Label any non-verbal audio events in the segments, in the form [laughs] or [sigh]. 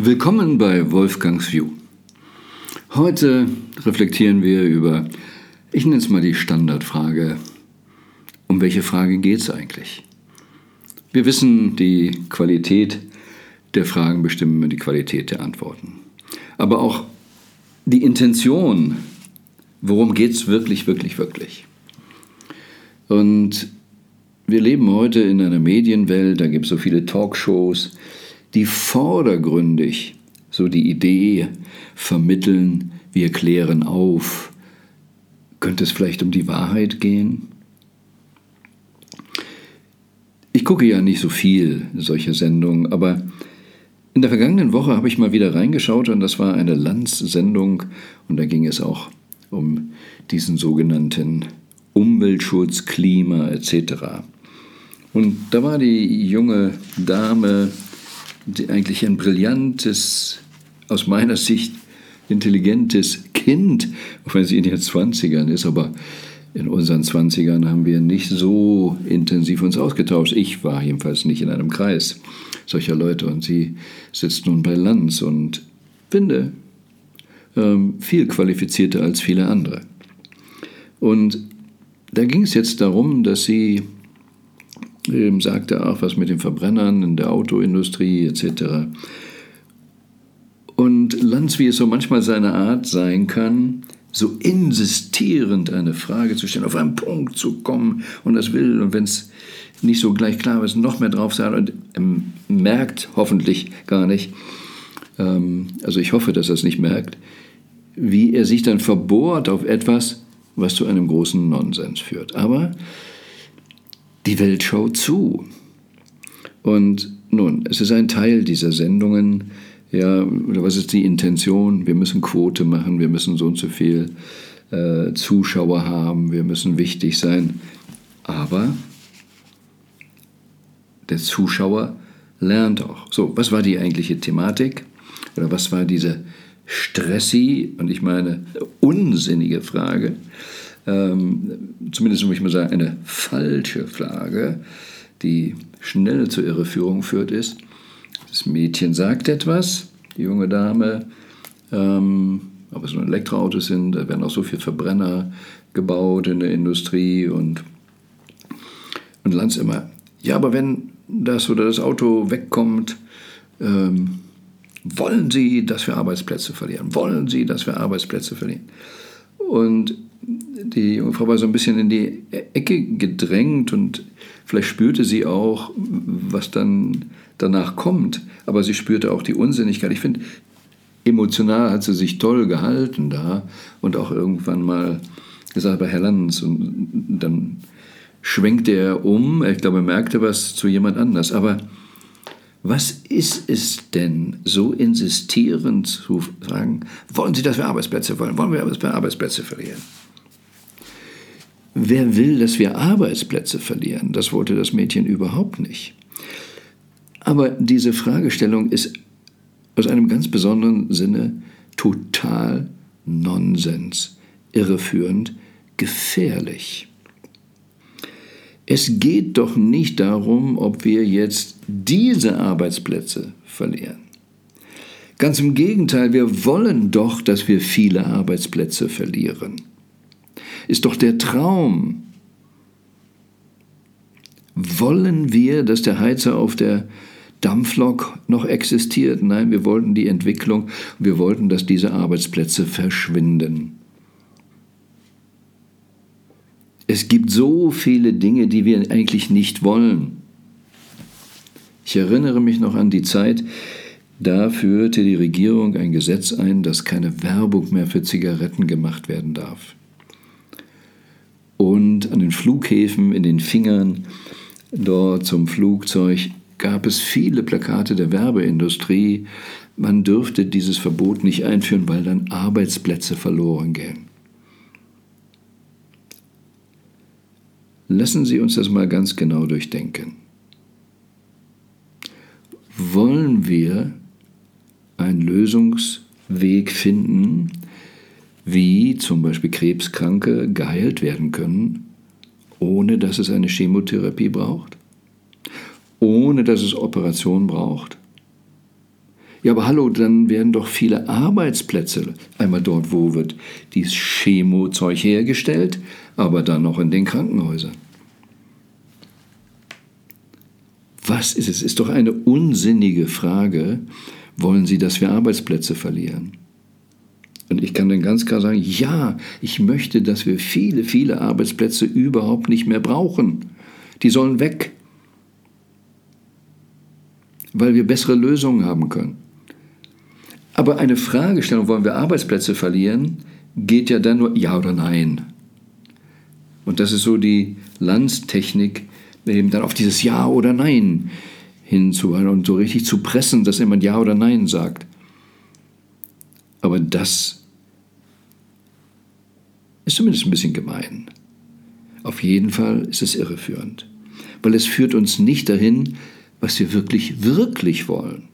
Willkommen bei Wolfgangs View. Heute reflektieren wir über, ich nenne es mal die Standardfrage, um welche Frage geht es eigentlich? Wir wissen, die Qualität der Fragen bestimmen die Qualität der Antworten. Aber auch die Intention, worum geht es wirklich, wirklich, wirklich? Und wir leben heute in einer Medienwelt, da gibt es so viele Talkshows, die vordergründig so die Idee vermitteln, wir klären auf. Könnte es vielleicht um die Wahrheit gehen? Ich gucke ja nicht so viel solche Sendungen, aber in der vergangenen Woche habe ich mal wieder reingeschaut und das war eine Lanz-Sendung und da ging es auch um diesen sogenannten Umweltschutz, Klima etc. Und da war die junge Dame, eigentlich ein brillantes, aus meiner Sicht intelligentes Kind, auch wenn sie in ihren 20ern ist, aber in unseren 20ern haben wir nicht so intensiv uns ausgetauscht. Ich war jedenfalls nicht in einem Kreis solcher Leute und sie sitzt nun bei Lanz und finde ähm, viel qualifizierter als viele andere. Und da ging es jetzt darum, dass sie ähm, sagte auch was mit den Verbrennern in der Autoindustrie etc. Und Lanz, wie es so manchmal seine Art sein kann, so insistierend eine Frage zu stellen, auf einen Punkt zu kommen und das will und wenn es nicht so gleich klar ist, noch mehr drauf sein und merkt hoffentlich gar nicht, ähm, also ich hoffe, dass er es nicht merkt, wie er sich dann verbohrt auf etwas, was zu einem großen Nonsens führt. Aber die Welt schaut zu. Und nun, es ist ein Teil dieser Sendungen, ja, oder was ist die Intention? Wir müssen Quote machen, wir müssen so und so viel äh, Zuschauer haben, wir müssen wichtig sein. Aber der Zuschauer lernt auch. So, was war die eigentliche Thematik? Oder was war diese Stressi und ich meine unsinnige Frage? Ähm, zumindest muss ich mal sagen, eine falsche Frage, die schnell zur Irreführung führt, ist, das Mädchen sagt etwas, die junge Dame, ähm, ob es nur Elektroautos sind, da werden auch so viele Verbrenner gebaut in der Industrie und, und Lanz immer, ja, aber wenn das oder das Auto wegkommt, ähm, wollen Sie, dass wir Arbeitsplätze verlieren? Wollen Sie, dass wir Arbeitsplätze verlieren? Und die Frau war so ein bisschen in die Ecke gedrängt und vielleicht spürte sie auch, was dann danach kommt. Aber sie spürte auch die Unsinnigkeit. Ich finde, emotional hat sie sich toll gehalten da und auch irgendwann mal gesagt, bei Herr Lanz. Und dann schwenkte er um. Ich glaube, er merkte was zu jemand anders. Aber was ist es denn, so insistierend zu sagen, wollen Sie, dass wir Arbeitsplätze wollen? Wollen wir Arbeitsplätze verlieren? Wer will, dass wir Arbeitsplätze verlieren? Das wollte das Mädchen überhaupt nicht. Aber diese Fragestellung ist aus einem ganz besonderen Sinne total Nonsens, irreführend, gefährlich. Es geht doch nicht darum, ob wir jetzt diese Arbeitsplätze verlieren. Ganz im Gegenteil, wir wollen doch, dass wir viele Arbeitsplätze verlieren ist doch der Traum. Wollen wir, dass der Heizer auf der Dampflok noch existiert? Nein, wir wollten die Entwicklung, wir wollten, dass diese Arbeitsplätze verschwinden. Es gibt so viele Dinge, die wir eigentlich nicht wollen. Ich erinnere mich noch an die Zeit, da führte die Regierung ein Gesetz ein, dass keine Werbung mehr für Zigaretten gemacht werden darf und an den Flughäfen, in den Fingern dort zum Flugzeug gab es viele Plakate der Werbeindustrie. Man dürfte dieses Verbot nicht einführen, weil dann Arbeitsplätze verloren gehen. Lassen Sie uns das mal ganz genau durchdenken. Wollen wir einen Lösungsweg finden, wie zum Beispiel Krebskranke geheilt werden können, ohne dass es eine Chemotherapie braucht, ohne dass es Operation braucht. Ja, aber hallo, dann werden doch viele Arbeitsplätze, einmal dort, wo wird dieses Chemozeug hergestellt, aber dann noch in den Krankenhäusern. Was ist es? Ist doch eine unsinnige Frage. Wollen Sie, dass wir Arbeitsplätze verlieren? Und ich kann dann ganz klar sagen, ja, ich möchte, dass wir viele, viele Arbeitsplätze überhaupt nicht mehr brauchen. Die sollen weg, weil wir bessere Lösungen haben können. Aber eine Fragestellung, wollen wir Arbeitsplätze verlieren, geht ja dann nur ja oder nein. Und das ist so die Landstechnik, eben dann auf dieses Ja oder Nein hinzuhalten und so richtig zu pressen, dass jemand Ja oder Nein sagt. Aber das ist zumindest ein bisschen gemein. Auf jeden Fall ist es irreführend, weil es führt uns nicht dahin, was wir wirklich, wirklich wollen.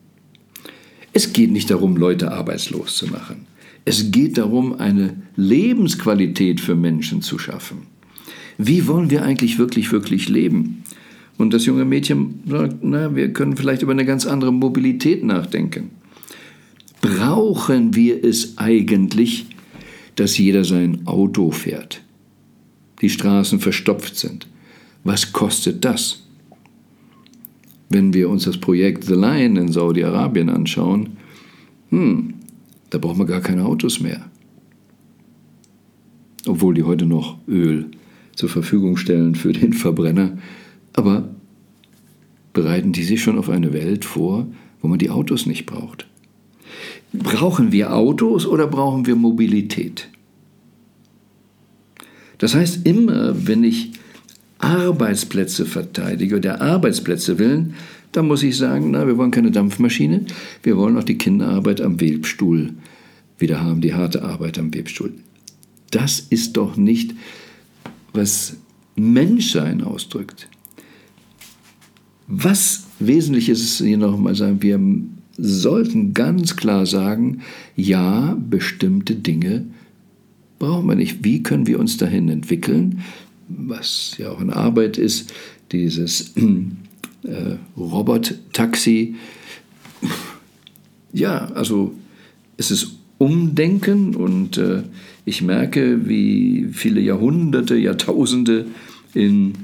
Es geht nicht darum, Leute arbeitslos zu machen. Es geht darum, eine Lebensqualität für Menschen zu schaffen. Wie wollen wir eigentlich wirklich, wirklich leben? Und das junge Mädchen sagt, na, wir können vielleicht über eine ganz andere Mobilität nachdenken. Brauchen wir es eigentlich, dass jeder sein Auto fährt? Die Straßen verstopft sind. Was kostet das? Wenn wir uns das Projekt The Line in Saudi-Arabien anschauen, hm, da brauchen wir gar keine Autos mehr. Obwohl die heute noch Öl zur Verfügung stellen für den Verbrenner. Aber bereiten die sich schon auf eine Welt vor, wo man die Autos nicht braucht? Brauchen wir Autos oder brauchen wir Mobilität? Das heißt, immer wenn ich Arbeitsplätze verteidige, der Arbeitsplätze willen, dann muss ich sagen, na, wir wollen keine Dampfmaschine, wir wollen auch die Kinderarbeit am Webstuhl wieder haben, die harte Arbeit am Webstuhl. Das ist doch nicht, was Menschsein ausdrückt. Was wesentlich ist, ist hier nochmal sagen, wir sollten ganz klar sagen, ja, bestimmte Dinge brauchen wir nicht. Wie können wir uns dahin entwickeln? Was ja auch eine Arbeit ist, dieses äh, Robot-Taxi. Ja, also es ist Umdenken und äh, ich merke, wie viele Jahrhunderte, Jahrtausende in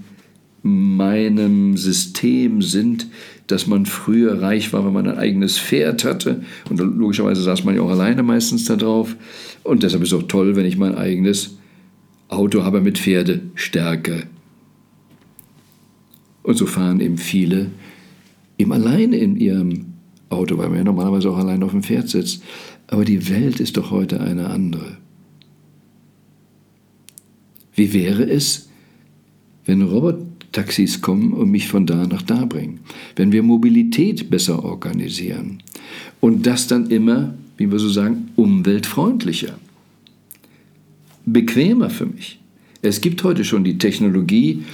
meinem System sind, dass man früher reich war, wenn man ein eigenes Pferd hatte. Und logischerweise saß man ja auch alleine meistens da drauf. Und deshalb ist es auch toll, wenn ich mein eigenes Auto habe mit Pferdestärke. Und so fahren eben viele eben alleine in ihrem Auto, weil man ja normalerweise auch allein auf dem Pferd sitzt. Aber die Welt ist doch heute eine andere. Wie wäre es, wenn Robottaxis kommen und mich von da nach da bringen? Wenn wir Mobilität besser organisieren? Und das dann immer, wie wir so sagen, umweltfreundlicher. Bequemer für mich. Es gibt heute schon die Technologie,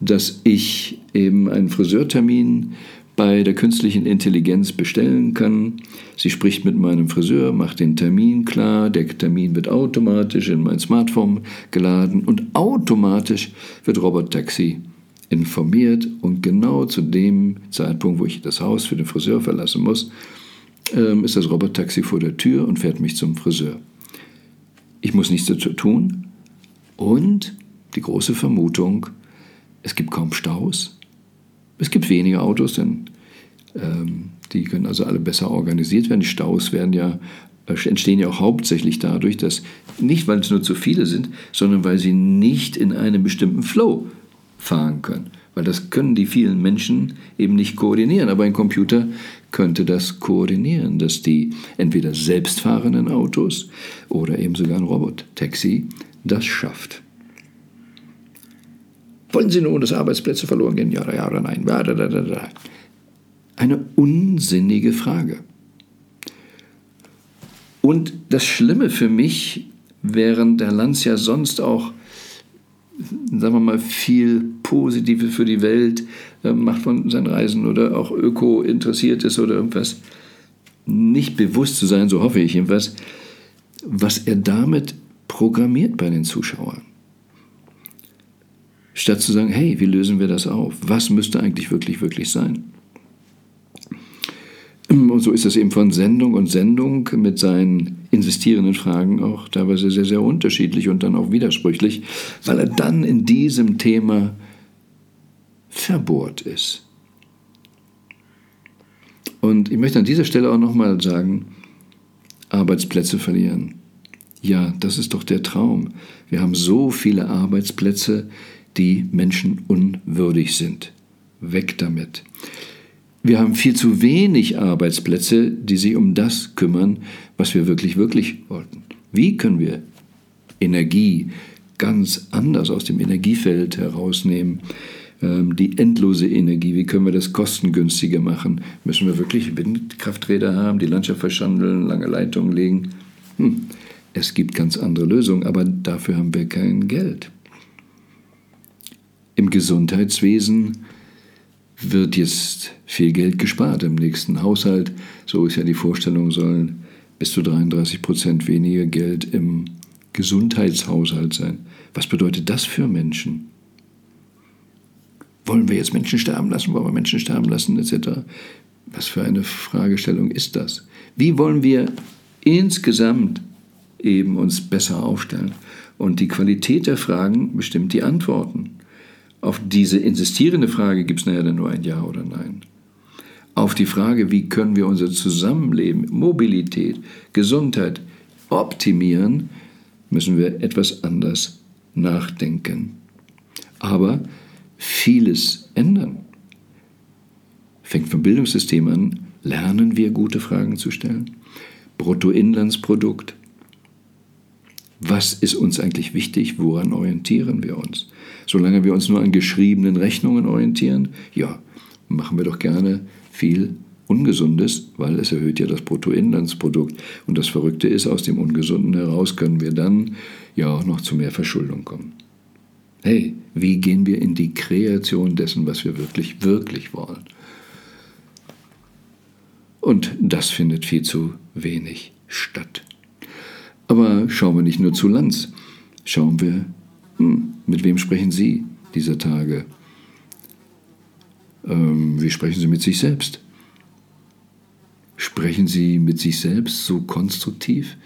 dass ich eben einen Friseurtermin bei der künstlichen Intelligenz bestellen kann. Sie spricht mit meinem Friseur, macht den Termin klar, der Termin wird automatisch in mein Smartphone geladen und automatisch wird Robot Taxi informiert und genau zu dem Zeitpunkt, wo ich das Haus für den Friseur verlassen muss, ähm, ist das Robot Taxi vor der Tür und fährt mich zum Friseur. Ich muss nichts dazu tun und die große Vermutung, es gibt kaum Staus. Es gibt weniger Autos, denn ähm, die können also alle besser organisiert werden. Die Staus werden ja, äh, entstehen ja auch hauptsächlich dadurch, dass nicht, weil es nur zu viele sind, sondern weil sie nicht in einem bestimmten Flow fahren können. Weil das können die vielen Menschen eben nicht koordinieren. Aber ein Computer könnte das koordinieren, dass die entweder selbstfahrenden Autos oder eben sogar ein Robot-Taxi das schafft. Wollen Sie nun, dass Arbeitsplätze verloren gehen? Ja, ja oder nein? Eine unsinnige Frage. Und das Schlimme für mich, während der Lanz ja sonst auch, sagen wir mal, viel Positives für die Welt äh, macht von seinen Reisen oder auch öko interessiert ist oder irgendwas, nicht bewusst zu sein, so hoffe ich jedenfalls, was er damit programmiert bei den Zuschauern. Statt zu sagen, hey, wie lösen wir das auf? Was müsste eigentlich wirklich, wirklich sein? Und so ist es eben von Sendung und Sendung mit seinen insistierenden Fragen auch teilweise sehr, sehr unterschiedlich und dann auch widersprüchlich, weil er dann in diesem Thema verbohrt ist. Und ich möchte an dieser Stelle auch nochmal sagen, Arbeitsplätze verlieren. Ja, das ist doch der Traum. Wir haben so viele Arbeitsplätze, die menschenunwürdig sind. Weg damit. Wir haben viel zu wenig Arbeitsplätze, die sich um das kümmern, was wir wirklich, wirklich wollten. Wie können wir Energie ganz anders aus dem Energiefeld herausnehmen? Ähm, die endlose Energie, wie können wir das kostengünstiger machen? Müssen wir wirklich Windkrafträder haben, die Landschaft verschandeln, lange Leitungen legen? Hm. Es gibt ganz andere Lösungen, aber dafür haben wir kein Geld. Im Gesundheitswesen wird jetzt viel Geld gespart im nächsten Haushalt. So ist ja die Vorstellung, sollen bis zu 33 Prozent weniger Geld im Gesundheitshaushalt sein. Was bedeutet das für Menschen? Wollen wir jetzt Menschen sterben lassen? Wollen wir Menschen sterben lassen, etc.? Was für eine Fragestellung ist das? Wie wollen wir insgesamt eben uns besser aufstellen? Und die Qualität der Fragen bestimmt die Antworten. Auf diese insistierende Frage gibt es nachher dann nur ein Ja oder Nein. Auf die Frage, wie können wir unser Zusammenleben, Mobilität, Gesundheit optimieren, müssen wir etwas anders nachdenken. Aber vieles ändern. Fängt vom Bildungssystem an, lernen wir gute Fragen zu stellen. Bruttoinlandsprodukt, was ist uns eigentlich wichtig? Woran orientieren wir uns? Solange wir uns nur an geschriebenen Rechnungen orientieren, ja, machen wir doch gerne viel Ungesundes, weil es erhöht ja das Bruttoinlandsprodukt. Und das Verrückte ist, aus dem Ungesunden heraus können wir dann ja auch noch zu mehr Verschuldung kommen. Hey, wie gehen wir in die Kreation dessen, was wir wirklich, wirklich wollen? Und das findet viel zu wenig statt. Aber schauen wir nicht nur zu Lanz, schauen wir, hm, mit wem sprechen Sie dieser Tage? Ähm, wie sprechen Sie mit sich selbst? Sprechen Sie mit sich selbst so konstruktiv,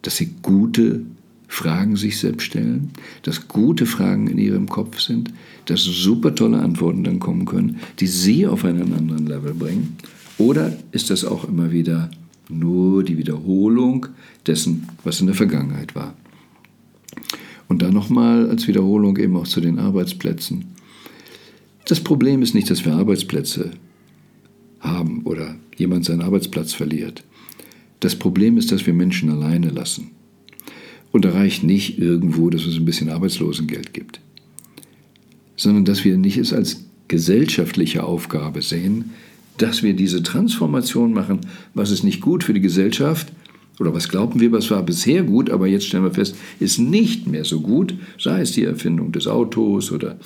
dass Sie gute Fragen sich selbst stellen, dass gute Fragen in Ihrem Kopf sind, dass super tolle Antworten dann kommen können, die Sie auf einen anderen Level bringen? Oder ist das auch immer wieder nur die Wiederholung dessen, was in der Vergangenheit war. Und dann nochmal als Wiederholung eben auch zu den Arbeitsplätzen. Das Problem ist nicht, dass wir Arbeitsplätze haben oder jemand seinen Arbeitsplatz verliert. Das Problem ist, dass wir Menschen alleine lassen. Und da reicht nicht irgendwo, dass es ein bisschen Arbeitslosengeld gibt, sondern dass wir nicht es als gesellschaftliche Aufgabe sehen, dass wir diese Transformation machen, was ist nicht gut für die Gesellschaft oder was glauben wir, was war bisher gut, aber jetzt stellen wir fest, ist nicht mehr so gut, sei es die Erfindung des Autos oder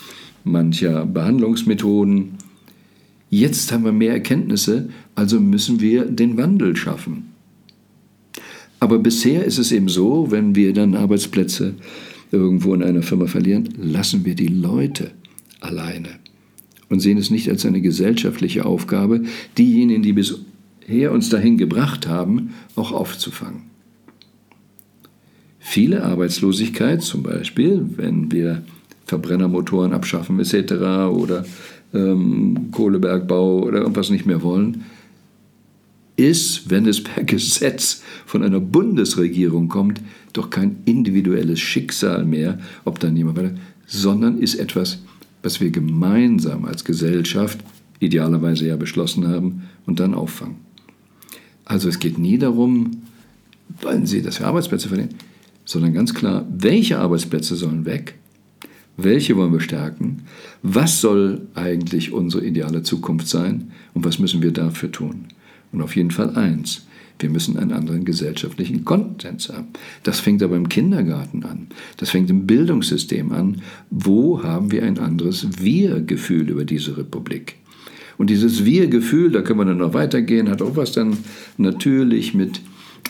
mancher Behandlungsmethoden. Jetzt haben wir mehr Erkenntnisse, also müssen wir den Wandel schaffen. Aber bisher ist es eben so, wenn wir dann Arbeitsplätze irgendwo in einer Firma verlieren, lassen wir die Leute alleine und sehen es nicht als eine gesellschaftliche Aufgabe, diejenigen, die bisher uns dahin gebracht haben, auch aufzufangen. Viele Arbeitslosigkeit, zum Beispiel, wenn wir Verbrennermotoren abschaffen etc. oder ähm, Kohlebergbau oder irgendwas nicht mehr wollen, ist, wenn es per [laughs] Gesetz von einer Bundesregierung kommt, doch kein individuelles Schicksal mehr, ob dann jemand sondern ist etwas was wir gemeinsam als Gesellschaft idealerweise ja beschlossen haben und dann auffangen. Also es geht nie darum, wollen Sie, dass wir Arbeitsplätze verlieren, sondern ganz klar, welche Arbeitsplätze sollen weg, welche wollen wir stärken, was soll eigentlich unsere ideale Zukunft sein und was müssen wir dafür tun. Und auf jeden Fall eins, wir müssen einen anderen gesellschaftlichen Konsens haben. Das fängt aber im Kindergarten an. Das fängt im Bildungssystem an. Wo haben wir ein anderes Wir-Gefühl über diese Republik? Und dieses Wir-Gefühl, da können wir dann noch weitergehen, hat auch was dann natürlich mit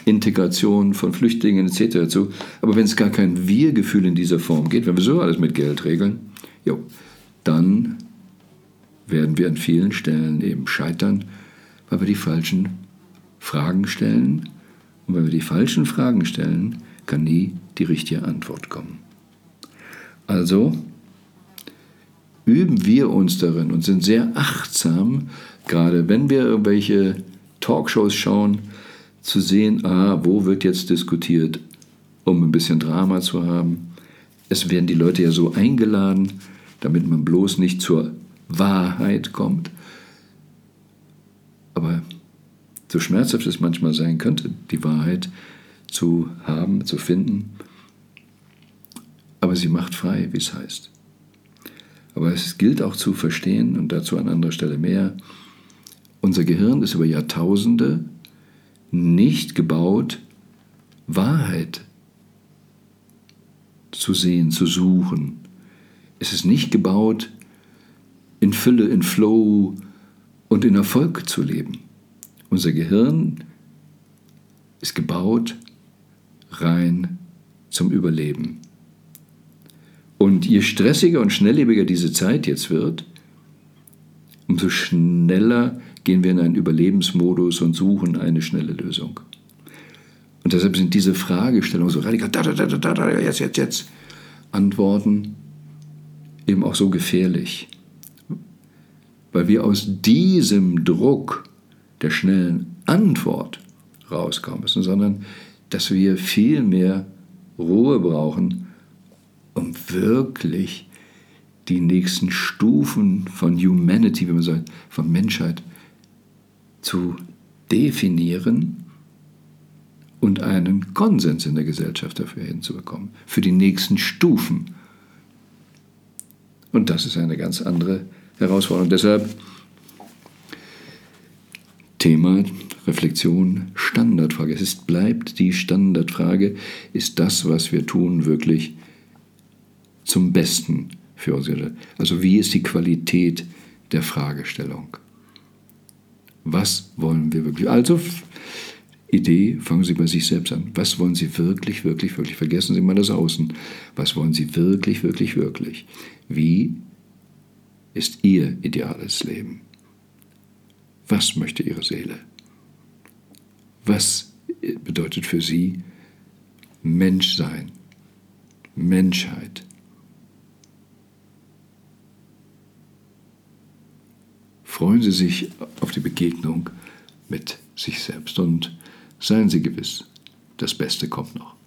Integration von Flüchtlingen etc. zu. Aber wenn es gar kein Wir-Gefühl in dieser Form geht, wenn wir so alles mit Geld regeln, jo, dann werden wir an vielen Stellen eben scheitern weil wir die falschen Fragen stellen. Und wenn wir die falschen Fragen stellen, kann nie die richtige Antwort kommen. Also üben wir uns darin und sind sehr achtsam, gerade wenn wir irgendwelche Talkshows schauen, zu sehen, ah, wo wird jetzt diskutiert, um ein bisschen Drama zu haben. Es werden die Leute ja so eingeladen, damit man bloß nicht zur Wahrheit kommt. Aber so schmerzhaft es manchmal sein könnte, die Wahrheit zu haben, zu finden, aber sie macht frei, wie es heißt. Aber es gilt auch zu verstehen, und dazu an anderer Stelle mehr, unser Gehirn ist über Jahrtausende nicht gebaut, Wahrheit zu sehen, zu suchen. Es ist nicht gebaut, in Fülle, in Flow und in Erfolg zu leben. Unser Gehirn ist gebaut rein zum Überleben. Und je stressiger und schnelllebiger diese Zeit jetzt wird, umso schneller gehen wir in einen Überlebensmodus und suchen eine schnelle Lösung. Und deshalb sind diese Fragestellungen so radikal, da, da, da, da, da, jetzt, jetzt, jetzt, Antworten eben auch so gefährlich. Weil wir aus diesem Druck der schnellen Antwort rauskommen müssen, sondern dass wir viel mehr Ruhe brauchen, um wirklich die nächsten Stufen von Humanity, wie man sagt, von Menschheit zu definieren und einen Konsens in der Gesellschaft dafür hinzubekommen, für die nächsten Stufen. Und das ist eine ganz andere Herausforderung. Deshalb Thema Reflexion, Standardfrage. Es ist, bleibt die Standardfrage, ist das, was wir tun, wirklich zum Besten für uns? Also wie ist die Qualität der Fragestellung? Was wollen wir wirklich? Also Idee, fangen Sie bei sich selbst an. Was wollen Sie wirklich, wirklich, wirklich? Vergessen Sie mal das Außen. Was wollen Sie wirklich, wirklich, wirklich? Wie ist Ihr ideales Leben? Was möchte Ihre Seele? Was bedeutet für Sie Menschsein, Menschheit? Freuen Sie sich auf die Begegnung mit sich selbst und seien Sie gewiss, das Beste kommt noch.